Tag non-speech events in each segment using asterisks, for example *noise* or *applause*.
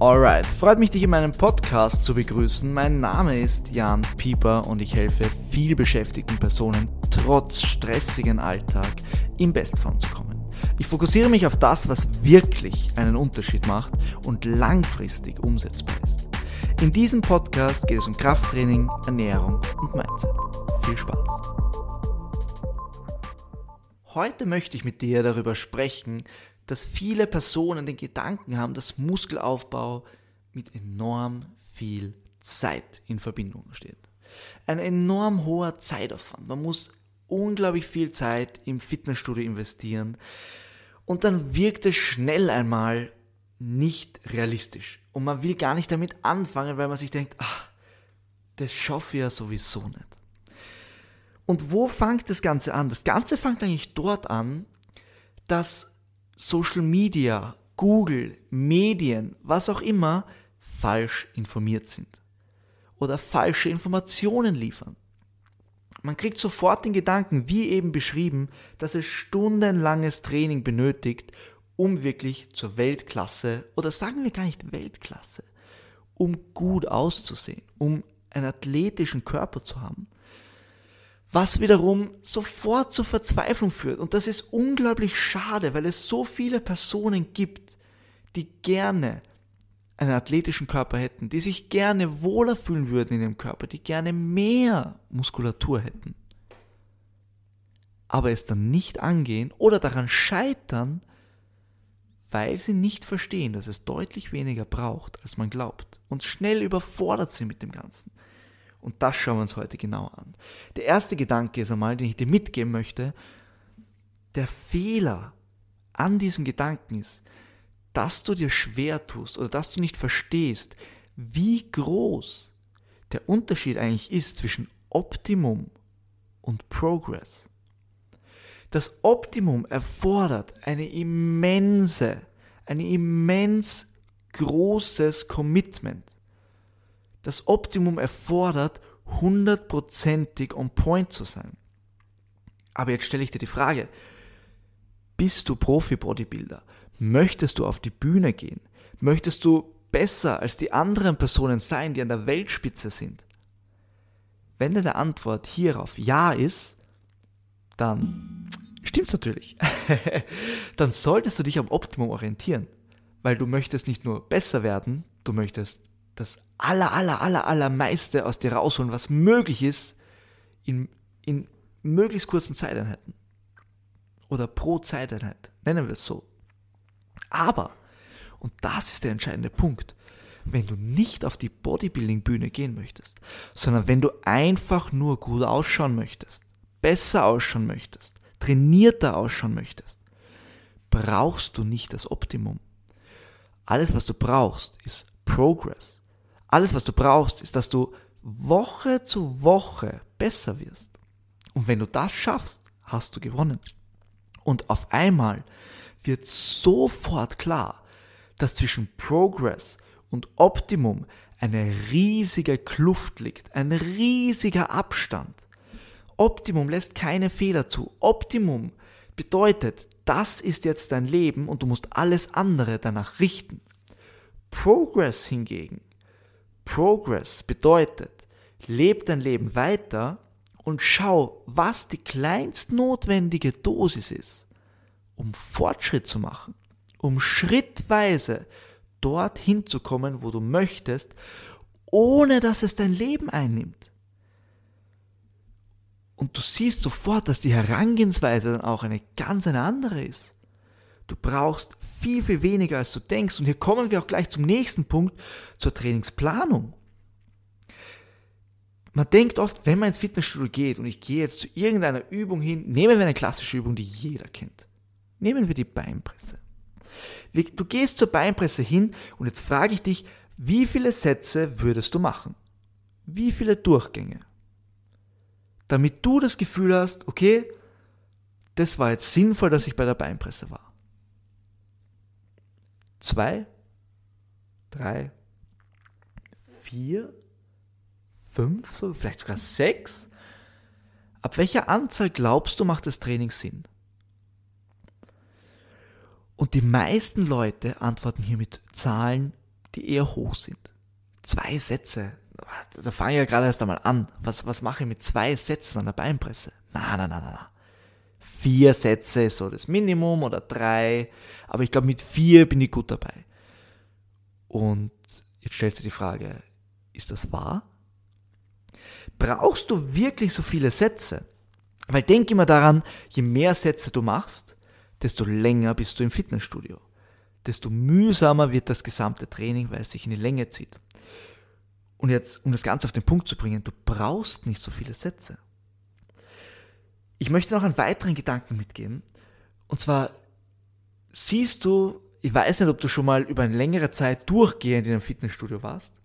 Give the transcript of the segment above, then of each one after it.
Alright, freut mich, dich in meinem Podcast zu begrüßen. Mein Name ist Jan Pieper und ich helfe viel beschäftigten Personen trotz stressigen Alltag in Bestform zu kommen. Ich fokussiere mich auf das, was wirklich einen Unterschied macht und langfristig umsetzbar ist. In diesem Podcast geht es um Krafttraining, Ernährung und Mindset. Viel Spaß! Heute möchte ich mit dir darüber sprechen, dass viele Personen den Gedanken haben, dass Muskelaufbau mit enorm viel Zeit in Verbindung steht. Ein enorm hoher Zeitaufwand. Man muss unglaublich viel Zeit im Fitnessstudio investieren und dann wirkt es schnell einmal nicht realistisch. Und man will gar nicht damit anfangen, weil man sich denkt, ach, das schaffe ich ja sowieso nicht. Und wo fängt das Ganze an? Das Ganze fängt eigentlich dort an, dass Social Media, Google, Medien, was auch immer, falsch informiert sind oder falsche Informationen liefern. Man kriegt sofort den Gedanken, wie eben beschrieben, dass es stundenlanges Training benötigt, um wirklich zur Weltklasse oder sagen wir gar nicht Weltklasse, um gut auszusehen, um einen athletischen Körper zu haben was wiederum sofort zur Verzweiflung führt. Und das ist unglaublich schade, weil es so viele Personen gibt, die gerne einen athletischen Körper hätten, die sich gerne wohler fühlen würden in dem Körper, die gerne mehr Muskulatur hätten, aber es dann nicht angehen oder daran scheitern, weil sie nicht verstehen, dass es deutlich weniger braucht, als man glaubt und schnell überfordert sind mit dem Ganzen. Und das schauen wir uns heute genau an. Der erste Gedanke ist einmal, den ich dir mitgeben möchte, der Fehler an diesem Gedanken ist, dass du dir schwer tust oder dass du nicht verstehst, wie groß der Unterschied eigentlich ist zwischen Optimum und Progress. Das Optimum erfordert eine immense, ein immens großes Commitment. Das Optimum erfordert, hundertprozentig on point zu sein. Aber jetzt stelle ich dir die Frage, bist du Profi-Bodybuilder? Möchtest du auf die Bühne gehen? Möchtest du besser als die anderen Personen sein, die an der Weltspitze sind? Wenn deine Antwort hierauf Ja ist, dann stimmt's natürlich. *laughs* dann solltest du dich am Optimum orientieren, weil du möchtest nicht nur besser werden, du möchtest das aller, aller, aller, allermeiste aus dir rausholen, was möglich ist, in, in möglichst kurzen Zeiteinheiten. Oder pro Zeiteinheit, nennen wir es so. Aber, und das ist der entscheidende Punkt, wenn du nicht auf die Bodybuilding-Bühne gehen möchtest, sondern wenn du einfach nur gut ausschauen möchtest, besser ausschauen möchtest, trainierter ausschauen möchtest, brauchst du nicht das Optimum. Alles, was du brauchst, ist Progress. Alles, was du brauchst, ist, dass du Woche zu Woche besser wirst. Und wenn du das schaffst, hast du gewonnen. Und auf einmal wird sofort klar, dass zwischen Progress und Optimum eine riesige Kluft liegt, ein riesiger Abstand. Optimum lässt keine Fehler zu. Optimum bedeutet, das ist jetzt dein Leben und du musst alles andere danach richten. Progress hingegen Progress bedeutet, leb dein Leben weiter und schau, was die kleinst notwendige Dosis ist, um Fortschritt zu machen, um schrittweise dorthin zu kommen, wo du möchtest, ohne dass es dein Leben einnimmt. Und du siehst sofort, dass die Herangehensweise dann auch eine ganz eine andere ist. Du brauchst viel, viel weniger, als du denkst. Und hier kommen wir auch gleich zum nächsten Punkt, zur Trainingsplanung. Man denkt oft, wenn man ins Fitnessstudio geht und ich gehe jetzt zu irgendeiner Übung hin, nehmen wir eine klassische Übung, die jeder kennt. Nehmen wir die Beinpresse. Du gehst zur Beinpresse hin und jetzt frage ich dich, wie viele Sätze würdest du machen? Wie viele Durchgänge? Damit du das Gefühl hast, okay, das war jetzt sinnvoll, dass ich bei der Beinpresse war zwei, drei, vier, fünf, so vielleicht sogar sechs. Ab welcher Anzahl glaubst du, macht das Training Sinn? Und die meisten Leute antworten hier mit Zahlen die eher hoch sind. Zwei Sätze, da fange ich ja gerade erst einmal an. Was, was mache ich mit zwei Sätzen an der Beinpresse? Na, na, na, na, na. Vier Sätze ist so das Minimum oder drei, aber ich glaube, mit vier bin ich gut dabei. Und jetzt stellt sich die Frage, ist das wahr? Brauchst du wirklich so viele Sätze? Weil denk immer daran, je mehr Sätze du machst, desto länger bist du im Fitnessstudio. Desto mühsamer wird das gesamte Training, weil es sich in die Länge zieht. Und jetzt, um das Ganze auf den Punkt zu bringen, du brauchst nicht so viele Sätze. Ich möchte noch einen weiteren Gedanken mitgeben. Und zwar siehst du, ich weiß nicht, ob du schon mal über eine längere Zeit durchgehend in einem Fitnessstudio warst,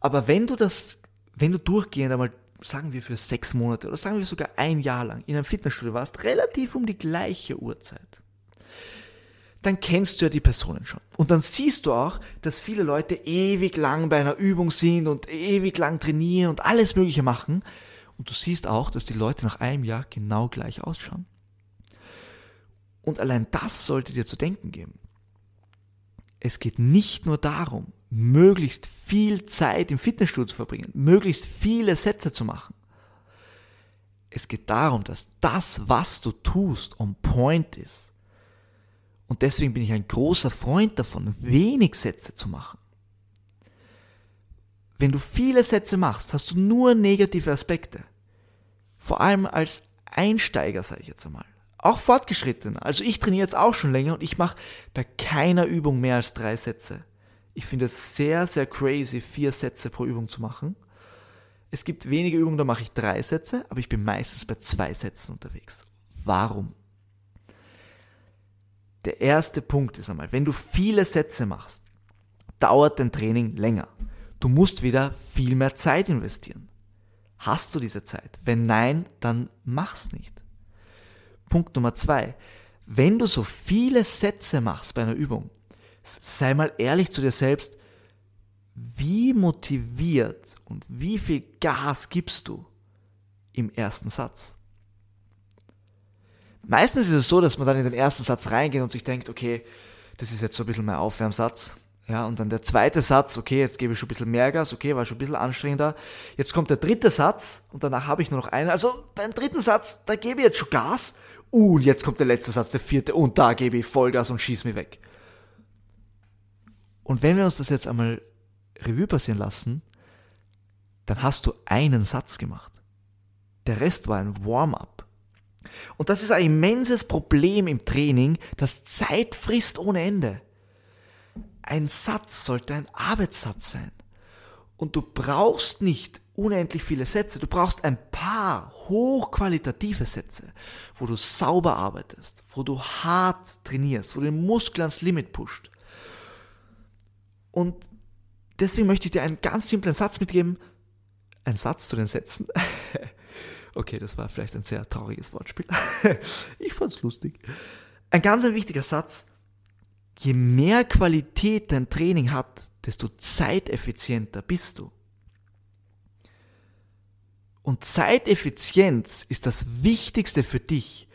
aber wenn du das, wenn du durchgehend einmal sagen wir für sechs Monate oder sagen wir sogar ein Jahr lang in einem Fitnessstudio warst, relativ um die gleiche Uhrzeit, dann kennst du ja die Personen schon. Und dann siehst du auch, dass viele Leute ewig lang bei einer Übung sind und ewig lang trainieren und alles Mögliche machen. Und du siehst auch, dass die Leute nach einem Jahr genau gleich ausschauen. Und allein das sollte dir zu denken geben. Es geht nicht nur darum, möglichst viel Zeit im Fitnessstudio zu verbringen, möglichst viele Sätze zu machen. Es geht darum, dass das, was du tust, on point ist. Und deswegen bin ich ein großer Freund davon, wenig Sätze zu machen. Wenn du viele Sätze machst, hast du nur negative Aspekte. Vor allem als Einsteiger, sage ich jetzt einmal. Auch fortgeschritten. Also ich trainiere jetzt auch schon länger und ich mache bei keiner Übung mehr als drei Sätze. Ich finde es sehr, sehr crazy, vier Sätze pro Übung zu machen. Es gibt wenige Übungen, da mache ich drei Sätze, aber ich bin meistens bei zwei Sätzen unterwegs. Warum? Der erste Punkt ist einmal, wenn du viele Sätze machst, dauert dein Training länger. Du musst wieder viel mehr Zeit investieren. Hast du diese Zeit? Wenn nein, dann mach's nicht. Punkt Nummer zwei. Wenn du so viele Sätze machst bei einer Übung, sei mal ehrlich zu dir selbst, wie motiviert und wie viel Gas gibst du im ersten Satz? Meistens ist es so, dass man dann in den ersten Satz reingeht und sich denkt, okay, das ist jetzt so ein bisschen mein Aufwärmsatz. Ja, und dann der zweite Satz, okay, jetzt gebe ich schon ein bisschen mehr Gas, okay, war schon ein bisschen anstrengender. Jetzt kommt der dritte Satz und danach habe ich nur noch einen. Also beim dritten Satz, da gebe ich jetzt schon Gas. Und jetzt kommt der letzte Satz, der vierte, und da gebe ich Vollgas und schieße mich weg. Und wenn wir uns das jetzt einmal Revue passieren lassen, dann hast du einen Satz gemacht. Der Rest war ein Warm-up. Und das ist ein immenses Problem im Training, das Zeit frisst ohne Ende. Ein Satz sollte ein Arbeitssatz sein. Und du brauchst nicht unendlich viele Sätze, du brauchst ein paar hochqualitative Sätze, wo du sauber arbeitest, wo du hart trainierst, wo du den Muskel ans Limit pusht. Und deswegen möchte ich dir einen ganz simplen Satz mitgeben. Ein Satz zu den Sätzen. *laughs* okay, das war vielleicht ein sehr trauriges Wortspiel. *laughs* ich fand's lustig. Ein ganz ein wichtiger Satz. Je mehr Qualität dein Training hat, desto zeiteffizienter bist du. Und Zeiteffizienz ist das Wichtigste für dich,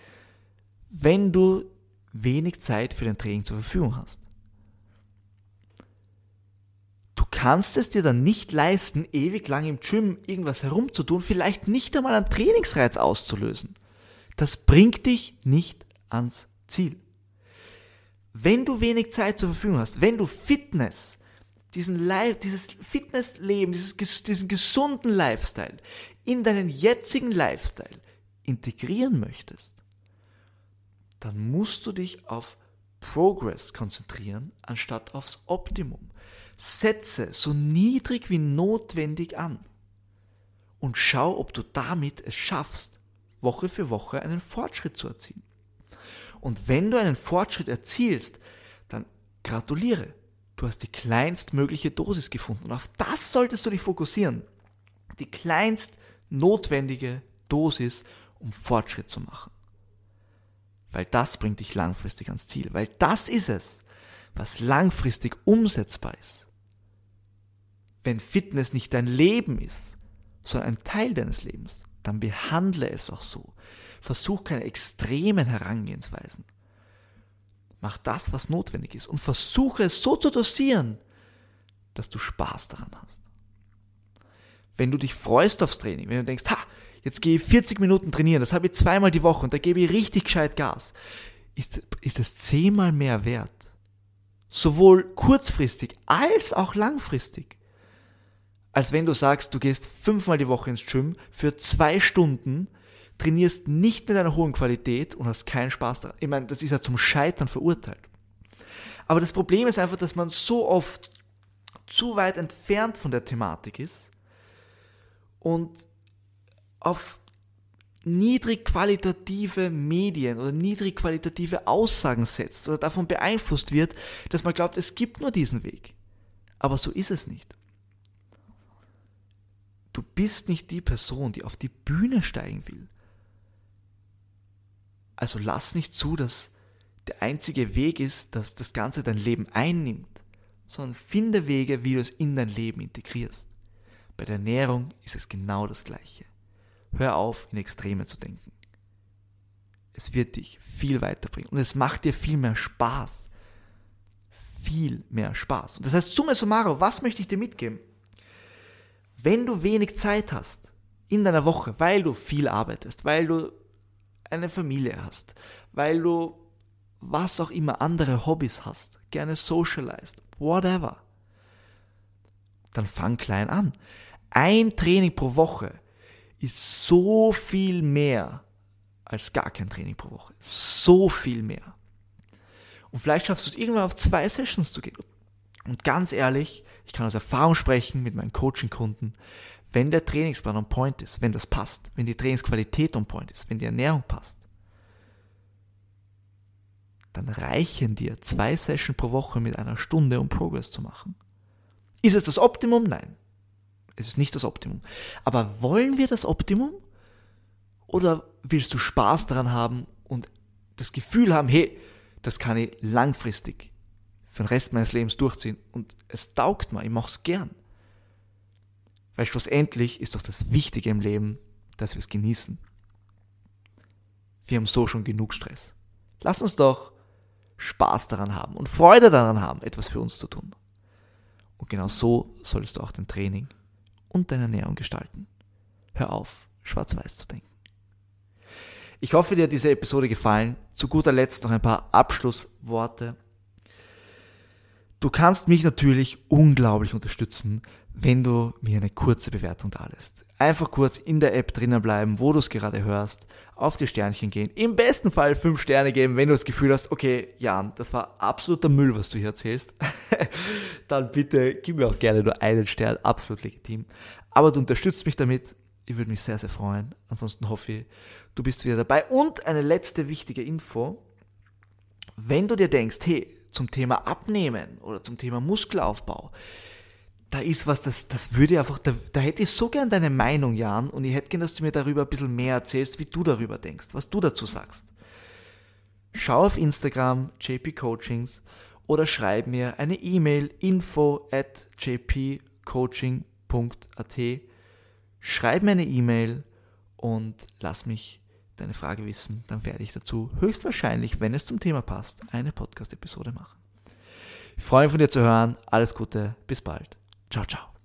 wenn du wenig Zeit für dein Training zur Verfügung hast kannst es dir dann nicht leisten, ewig lang im Gym irgendwas herumzutun, vielleicht nicht einmal einen Trainingsreiz auszulösen. Das bringt dich nicht ans Ziel. Wenn du wenig Zeit zur Verfügung hast, wenn du Fitness, diesen Life, dieses Fitnessleben, dieses, diesen gesunden Lifestyle in deinen jetzigen Lifestyle integrieren möchtest, dann musst du dich auf Progress konzentrieren, anstatt aufs Optimum. Setze so niedrig wie notwendig an und schau, ob du damit es schaffst, Woche für Woche einen Fortschritt zu erzielen. Und wenn du einen Fortschritt erzielst, dann gratuliere. Du hast die kleinstmögliche Dosis gefunden und auf das solltest du dich fokussieren. Die kleinst notwendige Dosis, um Fortschritt zu machen. Weil das bringt dich langfristig ans Ziel. Weil das ist es, was langfristig umsetzbar ist wenn Fitness nicht dein Leben ist, sondern ein Teil deines Lebens, dann behandle es auch so. Versuch keine extremen Herangehensweisen. Mach das, was notwendig ist und versuche es so zu dosieren, dass du Spaß daran hast. Wenn du dich freust aufs Training, wenn du denkst, ha, jetzt gehe ich 40 Minuten trainieren, das habe ich zweimal die Woche und da gebe ich richtig gescheit Gas, ist, ist es zehnmal mehr wert. Sowohl kurzfristig als auch langfristig. Als wenn du sagst, du gehst fünfmal die Woche ins Gym für zwei Stunden, trainierst nicht mit einer hohen Qualität und hast keinen Spaß daran. Ich meine, das ist ja zum Scheitern verurteilt. Aber das Problem ist einfach, dass man so oft zu weit entfernt von der Thematik ist und auf niedrig qualitative Medien oder niedrig qualitative Aussagen setzt oder davon beeinflusst wird, dass man glaubt, es gibt nur diesen Weg. Aber so ist es nicht. Du bist nicht die Person, die auf die Bühne steigen will. Also lass nicht zu, dass der einzige Weg ist, dass das Ganze dein Leben einnimmt, sondern finde Wege, wie du es in dein Leben integrierst. Bei der Ernährung ist es genau das Gleiche. Hör auf, in Extreme zu denken. Es wird dich viel weiterbringen und es macht dir viel mehr Spaß. Viel mehr Spaß. Und das heißt, summa summarum, was möchte ich dir mitgeben? Wenn du wenig Zeit hast in deiner Woche, weil du viel arbeitest, weil du eine Familie hast, weil du was auch immer andere Hobbys hast, gerne socialized, whatever, dann fang klein an. Ein Training pro Woche ist so viel mehr als gar kein Training pro Woche. So viel mehr. Und vielleicht schaffst du es irgendwann auf zwei Sessions zu gehen. Und ganz ehrlich, ich kann aus Erfahrung sprechen mit meinen Coaching-Kunden, wenn der Trainingsplan on point ist, wenn das passt, wenn die Trainingsqualität on point ist, wenn die Ernährung passt, dann reichen dir zwei Sessions pro Woche mit einer Stunde, um Progress zu machen. Ist es das Optimum? Nein. Es ist nicht das Optimum. Aber wollen wir das Optimum? Oder willst du Spaß daran haben und das Gefühl haben, hey, das kann ich langfristig für den Rest meines Lebens durchziehen und es taugt mir, ich mache es gern. Weil schlussendlich ist doch das Wichtige im Leben, dass wir es genießen. Wir haben so schon genug Stress. Lass uns doch Spaß daran haben und Freude daran haben, etwas für uns zu tun. Und genau so solltest du auch dein Training und deine Ernährung gestalten. Hör auf, schwarz-weiß zu denken. Ich hoffe, dir hat diese Episode gefallen. Zu guter Letzt noch ein paar Abschlussworte. Du kannst mich natürlich unglaublich unterstützen, wenn du mir eine kurze Bewertung da lässt. Einfach kurz in der App drinnen bleiben, wo du es gerade hörst, auf die Sternchen gehen, im besten Fall fünf Sterne geben, wenn du das Gefühl hast, okay, Jan, das war absoluter Müll, was du hier erzählst. *laughs* Dann bitte gib mir auch gerne nur einen Stern, absolut legitim. Aber du unterstützt mich damit, ich würde mich sehr, sehr freuen. Ansonsten hoffe ich, du bist wieder dabei. Und eine letzte wichtige Info. Wenn du dir denkst, hey, zum Thema Abnehmen oder zum Thema Muskelaufbau, da ist was, das, das würde einfach, da, da hätte ich so gern deine Meinung, Jan, und ich hätte gern, dass du mir darüber ein bisschen mehr erzählst, wie du darüber denkst, was du dazu sagst. Schau auf Instagram, JP Coachings, oder schreib mir eine E-Mail, info at jpcoaching.at. Schreib mir eine E-Mail und lass mich deine Frage wissen, dann werde ich dazu höchstwahrscheinlich, wenn es zum Thema passt, eine Podcast-Episode machen. Ich freue mich von dir zu hören. Alles Gute, bis bald. Ciao, ciao.